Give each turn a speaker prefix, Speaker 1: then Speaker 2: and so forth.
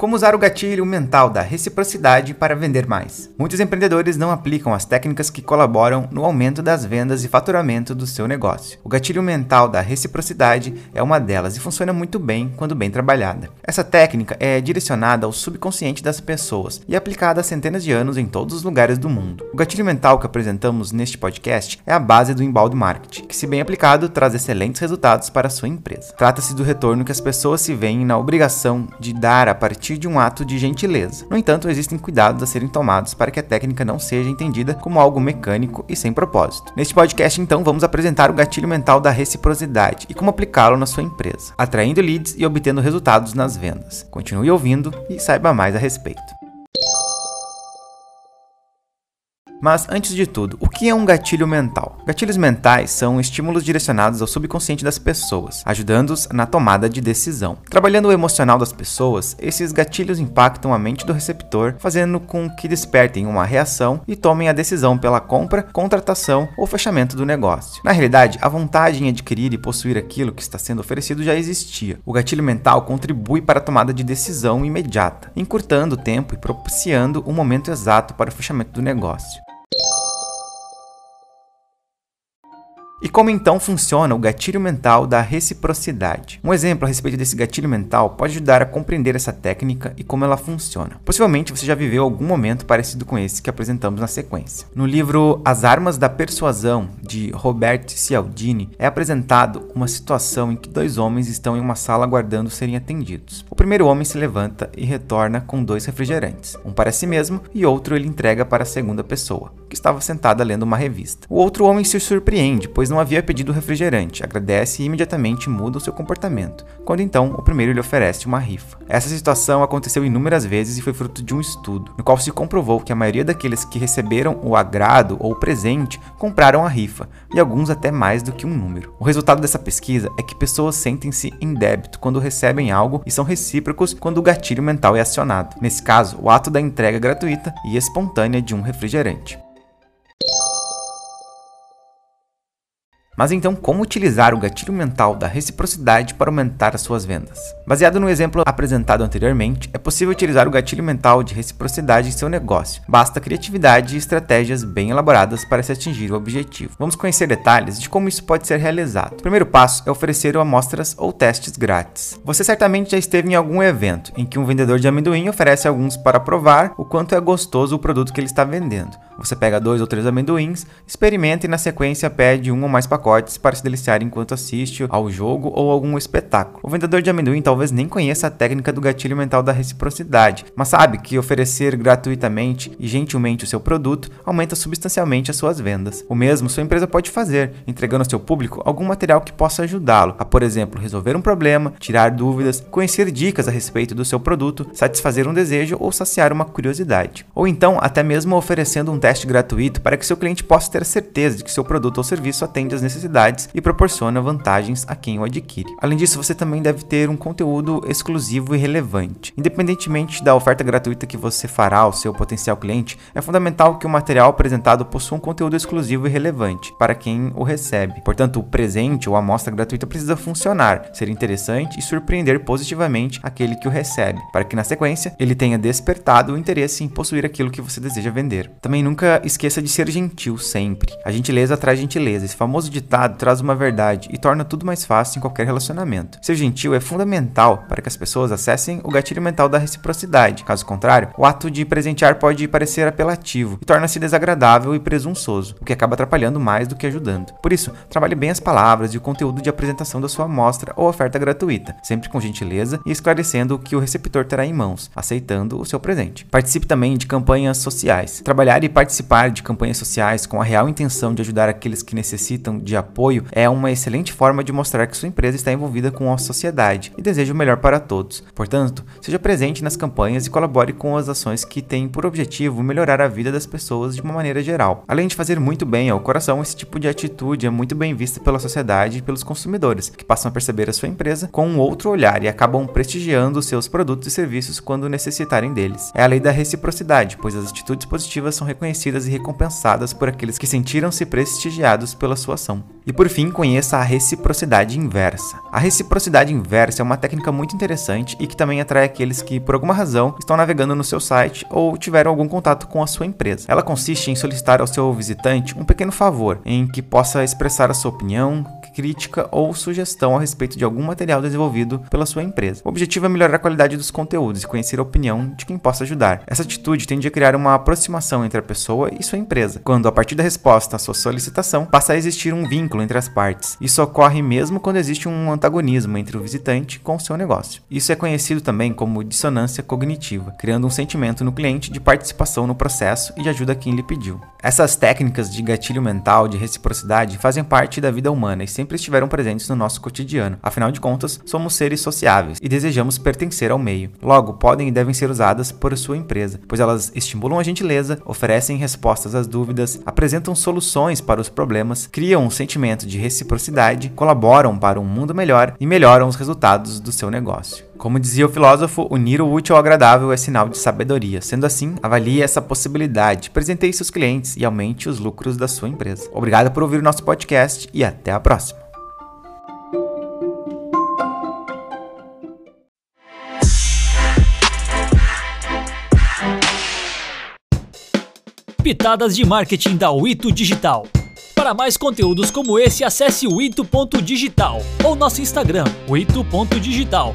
Speaker 1: Como usar o gatilho mental da reciprocidade para vender mais? Muitos empreendedores não aplicam as técnicas que colaboram no aumento das vendas e faturamento do seu negócio. O gatilho mental da reciprocidade é uma delas e funciona muito bem quando bem trabalhada. Essa técnica é direcionada ao subconsciente das pessoas e aplicada há centenas de anos em todos os lugares do mundo. O gatilho mental que apresentamos neste podcast é a base do embalde marketing, que, se bem aplicado, traz excelentes resultados para a sua empresa. Trata-se do retorno que as pessoas se veem na obrigação de dar a partir partir de um ato de gentileza. No entanto, existem cuidados a serem tomados para que a técnica não seja entendida como algo mecânico e sem propósito. Neste podcast, então, vamos apresentar o gatilho mental da reciprocidade e como aplicá-lo na sua empresa, atraindo leads e obtendo resultados nas vendas. Continue ouvindo e saiba mais a respeito. Mas, antes de tudo, o que é um gatilho mental? Gatilhos mentais são estímulos direcionados ao subconsciente das pessoas, ajudando-os na tomada de decisão. Trabalhando o emocional das pessoas, esses gatilhos impactam a mente do receptor, fazendo com que despertem uma reação e tomem a decisão pela compra, contratação ou fechamento do negócio. Na realidade, a vontade em adquirir e possuir aquilo que está sendo oferecido já existia. O gatilho mental contribui para a tomada de decisão imediata, encurtando o tempo e propiciando o momento exato para o fechamento do negócio. E como então funciona o gatilho mental da reciprocidade? Um exemplo a respeito desse gatilho mental pode ajudar a compreender essa técnica e como ela funciona. Possivelmente você já viveu algum momento parecido com esse que apresentamos na sequência. No livro As Armas da Persuasão, de Robert Cialdini, é apresentado uma situação em que dois homens estão em uma sala aguardando serem atendidos. O primeiro homem se levanta e retorna com dois refrigerantes, um para si mesmo e outro ele entrega para a segunda pessoa, que estava sentada lendo uma revista. O outro homem se surpreende, pois não havia pedido refrigerante, agradece e imediatamente muda o seu comportamento, quando então o primeiro lhe oferece uma rifa. Essa situação aconteceu inúmeras vezes e foi fruto de um estudo, no qual se comprovou que a maioria daqueles que receberam o agrado ou o presente compraram a rifa, e alguns até mais do que um número. O resultado dessa pesquisa é que pessoas sentem-se em débito quando recebem algo e são recíprocos quando o gatilho mental é acionado. Nesse caso, o ato da entrega gratuita e espontânea de um refrigerante. Mas então, como utilizar o gatilho mental da reciprocidade para aumentar as suas vendas? Baseado no exemplo apresentado anteriormente, é possível utilizar o gatilho mental de reciprocidade em seu negócio. Basta criatividade e estratégias bem elaboradas para se atingir o objetivo. Vamos conhecer detalhes de como isso pode ser realizado. O primeiro passo é oferecer amostras ou testes grátis. Você certamente já esteve em algum evento em que um vendedor de amendoim oferece alguns para provar o quanto é gostoso o produto que ele está vendendo. Você pega dois ou três amendoins, experimenta e na sequência pede um ou mais pacotes para se deliciar enquanto assiste ao jogo ou algum espetáculo. O vendedor de amendoim talvez nem conheça a técnica do gatilho mental da reciprocidade, mas sabe que oferecer gratuitamente e gentilmente o seu produto aumenta substancialmente as suas vendas. O mesmo sua empresa pode fazer, entregando ao seu público algum material que possa ajudá-lo a, por exemplo, resolver um problema, tirar dúvidas, conhecer dicas a respeito do seu produto, satisfazer um desejo ou saciar uma curiosidade. Ou então, até mesmo oferecendo um teste teste gratuito para que seu cliente possa ter certeza de que seu produto ou serviço atende às necessidades e proporciona vantagens a quem o adquire. Além disso, você também deve ter um conteúdo exclusivo e relevante. Independentemente da oferta gratuita que você fará ao seu potencial cliente, é fundamental que o material apresentado possua um conteúdo exclusivo e relevante para quem o recebe. Portanto, o presente ou a amostra gratuita precisa funcionar, ser interessante e surpreender positivamente aquele que o recebe, para que na sequência ele tenha despertado o interesse em possuir aquilo que você deseja vender. Também nunca Nunca esqueça de ser gentil sempre. A gentileza traz gentileza. Esse famoso ditado traz uma verdade e torna tudo mais fácil em qualquer relacionamento. Ser gentil é fundamental para que as pessoas acessem o gatilho mental da reciprocidade. Caso contrário, o ato de presentear pode parecer apelativo e torna-se desagradável e presunçoso, o que acaba atrapalhando mais do que ajudando. Por isso, trabalhe bem as palavras e o conteúdo de apresentação da sua amostra ou oferta gratuita, sempre com gentileza e esclarecendo o que o receptor terá em mãos, aceitando o seu presente. Participe também de campanhas sociais. Trabalhar e participar de campanhas sociais com a real intenção de ajudar aqueles que necessitam de apoio é uma excelente forma de mostrar que sua empresa está envolvida com a sociedade e deseja o melhor para todos. Portanto, seja presente nas campanhas e colabore com as ações que têm por objetivo melhorar a vida das pessoas de uma maneira geral. Além de fazer muito bem ao coração, esse tipo de atitude é muito bem vista pela sociedade e pelos consumidores, que passam a perceber a sua empresa com um outro olhar e acabam prestigiando seus produtos e serviços quando necessitarem deles. É a lei da reciprocidade, pois as atitudes positivas são reconhecidas e recompensadas por aqueles que sentiram-se prestigiados pela sua ação. E por fim, conheça a reciprocidade inversa. A reciprocidade inversa é uma técnica muito interessante e que também atrai aqueles que, por alguma razão, estão navegando no seu site ou tiveram algum contato com a sua empresa. Ela consiste em solicitar ao seu visitante um pequeno favor, em que possa expressar a sua opinião, crítica ou sugestão a respeito de algum material desenvolvido pela sua empresa. O objetivo é melhorar a qualidade dos conteúdos e conhecer a opinião de quem possa ajudar. Essa atitude tende a criar uma aproximação entre a pessoa e sua empresa, quando a partir da resposta à sua solicitação passa a existir um vínculo entre as partes. Isso ocorre mesmo quando existe um antagonismo entre o visitante com o seu negócio. Isso é conhecido também como dissonância cognitiva, criando um sentimento no cliente de participação no processo e de ajuda a quem lhe pediu. Essas técnicas de gatilho mental, de reciprocidade, fazem parte da vida humana e sempre estiveram presentes no nosso cotidiano. Afinal de contas, somos seres sociáveis e desejamos pertencer ao meio. Logo, podem e devem ser usadas por sua empresa, pois elas estimulam a gentileza, oferecem respostas às dúvidas, apresentam soluções para os problemas, criam um sentimento de reciprocidade, colaboram para um mundo melhor e melhoram os resultados do seu negócio. Como dizia o filósofo, unir o útil ao agradável é sinal de sabedoria. Sendo assim, avalie essa possibilidade, presenteie seus clientes e aumente os lucros da sua empresa. Obrigado por ouvir o nosso podcast e até a próxima.
Speaker 2: Pitadas de marketing da Wito Digital. Para mais conteúdos como esse, acesse o ito.digital ou nosso Instagram, o ito.digital.